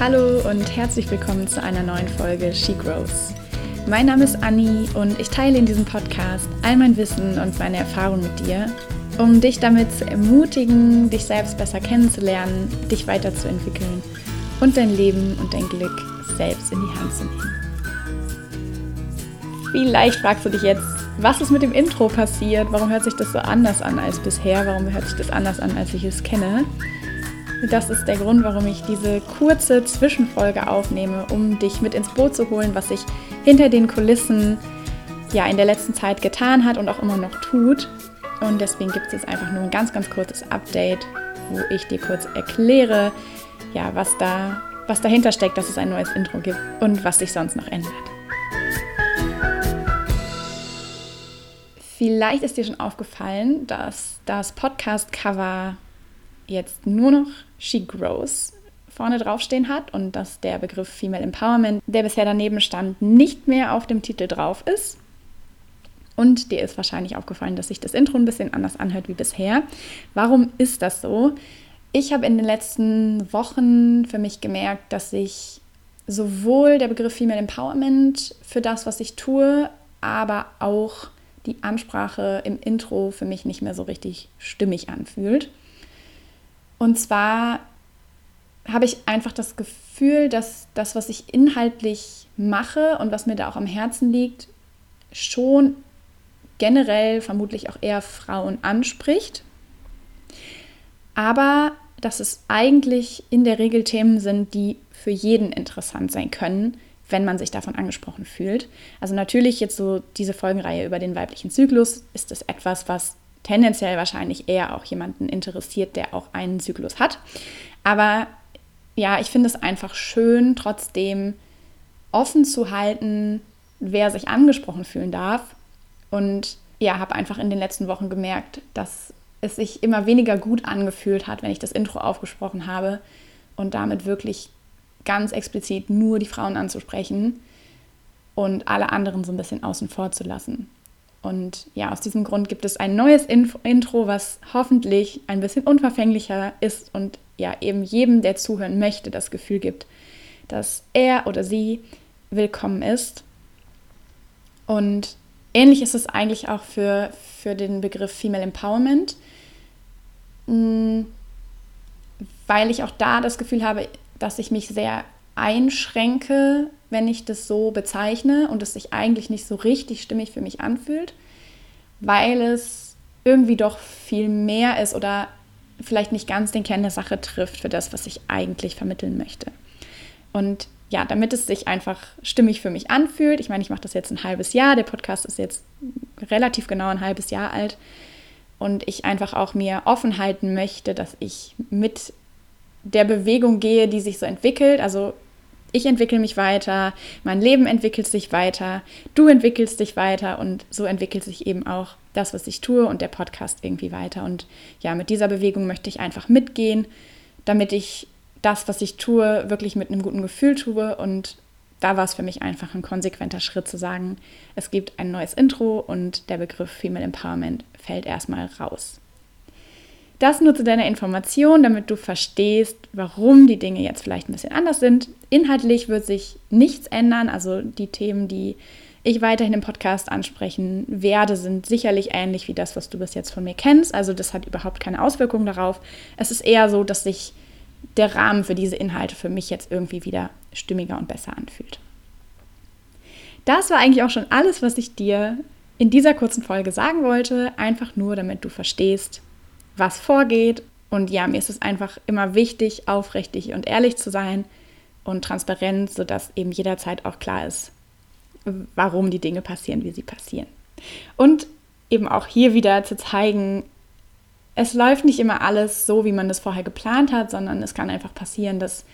Hallo und herzlich willkommen zu einer neuen Folge She Grows. Mein Name ist Anni und ich teile in diesem Podcast all mein Wissen und meine Erfahrungen mit dir, um dich damit zu ermutigen, dich selbst besser kennenzulernen, dich weiterzuentwickeln und dein Leben und dein Glück selbst in die Hand zu nehmen. Vielleicht fragst du dich jetzt, was ist mit dem Intro passiert? Warum hört sich das so anders an als bisher? Warum hört sich das anders an, als ich es kenne? Das ist der Grund, warum ich diese kurze Zwischenfolge aufnehme, um dich mit ins Boot zu holen, was sich hinter den Kulissen ja in der letzten Zeit getan hat und auch immer noch tut. Und deswegen gibt es jetzt einfach nur ein ganz, ganz kurzes Update, wo ich dir kurz erkläre, ja, was da, was dahinter steckt, dass es ein neues Intro gibt und was sich sonst noch ändert. Vielleicht ist dir schon aufgefallen, dass das Podcast-Cover jetzt nur noch She Grows vorne draufstehen hat und dass der Begriff Female Empowerment, der bisher daneben stand, nicht mehr auf dem Titel drauf ist. Und dir ist wahrscheinlich aufgefallen, dass sich das Intro ein bisschen anders anhört wie bisher. Warum ist das so? Ich habe in den letzten Wochen für mich gemerkt, dass sich sowohl der Begriff Female Empowerment für das, was ich tue, aber auch die Ansprache im Intro für mich nicht mehr so richtig stimmig anfühlt. Und zwar habe ich einfach das Gefühl, dass das, was ich inhaltlich mache und was mir da auch am Herzen liegt, schon generell vermutlich auch eher Frauen anspricht. Aber dass es eigentlich in der Regel Themen sind, die für jeden interessant sein können, wenn man sich davon angesprochen fühlt. Also natürlich jetzt so diese Folgenreihe über den weiblichen Zyklus ist es etwas, was tendenziell wahrscheinlich eher auch jemanden interessiert, der auch einen Zyklus hat. Aber ja, ich finde es einfach schön, trotzdem offen zu halten, wer sich angesprochen fühlen darf. Und ja, habe einfach in den letzten Wochen gemerkt, dass es sich immer weniger gut angefühlt hat, wenn ich das Intro aufgesprochen habe und damit wirklich ganz explizit nur die Frauen anzusprechen und alle anderen so ein bisschen außen vor zu lassen. Und ja, aus diesem Grund gibt es ein neues Info Intro, was hoffentlich ein bisschen unverfänglicher ist und ja eben jedem, der zuhören möchte, das Gefühl gibt, dass er oder sie willkommen ist. Und ähnlich ist es eigentlich auch für, für den Begriff Female Empowerment, mm, weil ich auch da das Gefühl habe, dass ich mich sehr einschränke, wenn ich das so bezeichne und es sich eigentlich nicht so richtig stimmig für mich anfühlt, weil es irgendwie doch viel mehr ist oder vielleicht nicht ganz den Kern der Sache trifft für das, was ich eigentlich vermitteln möchte. Und ja, damit es sich einfach stimmig für mich anfühlt, ich meine, ich mache das jetzt ein halbes Jahr, der Podcast ist jetzt relativ genau ein halbes Jahr alt und ich einfach auch mir offen halten möchte, dass ich mit der Bewegung gehe, die sich so entwickelt. Also ich entwickle mich weiter, mein Leben entwickelt sich weiter, du entwickelst dich weiter und so entwickelt sich eben auch das, was ich tue und der Podcast irgendwie weiter. Und ja, mit dieser Bewegung möchte ich einfach mitgehen, damit ich das, was ich tue, wirklich mit einem guten Gefühl tue. Und da war es für mich einfach ein konsequenter Schritt zu sagen, es gibt ein neues Intro und der Begriff Female Empowerment fällt erstmal raus. Das nur zu deiner Information, damit du verstehst, warum die Dinge jetzt vielleicht ein bisschen anders sind. Inhaltlich wird sich nichts ändern. Also die Themen, die ich weiterhin im Podcast ansprechen werde, sind sicherlich ähnlich wie das, was du bis jetzt von mir kennst. Also das hat überhaupt keine Auswirkung darauf. Es ist eher so, dass sich der Rahmen für diese Inhalte für mich jetzt irgendwie wieder stimmiger und besser anfühlt. Das war eigentlich auch schon alles, was ich dir in dieser kurzen Folge sagen wollte. Einfach nur, damit du verstehst, was vorgeht. Und ja, mir ist es einfach immer wichtig, aufrichtig und ehrlich zu sein und transparent, sodass eben jederzeit auch klar ist, warum die Dinge passieren, wie sie passieren. Und eben auch hier wieder zu zeigen, es läuft nicht immer alles so, wie man das vorher geplant hat, sondern es kann einfach passieren, dass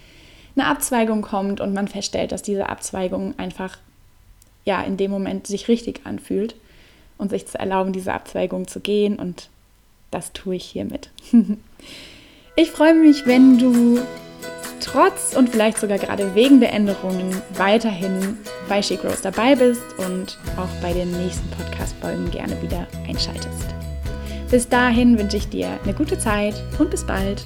eine Abzweigung kommt und man feststellt, dass diese Abzweigung einfach ja in dem Moment sich richtig anfühlt und sich zu erlauben, diese Abzweigung zu gehen und das tue ich hiermit. ich freue mich, wenn du trotz und vielleicht sogar gerade wegen der Änderungen weiterhin bei She Grows dabei bist und auch bei den nächsten Podcast-Folgen gerne wieder einschaltest. Bis dahin wünsche ich dir eine gute Zeit und bis bald.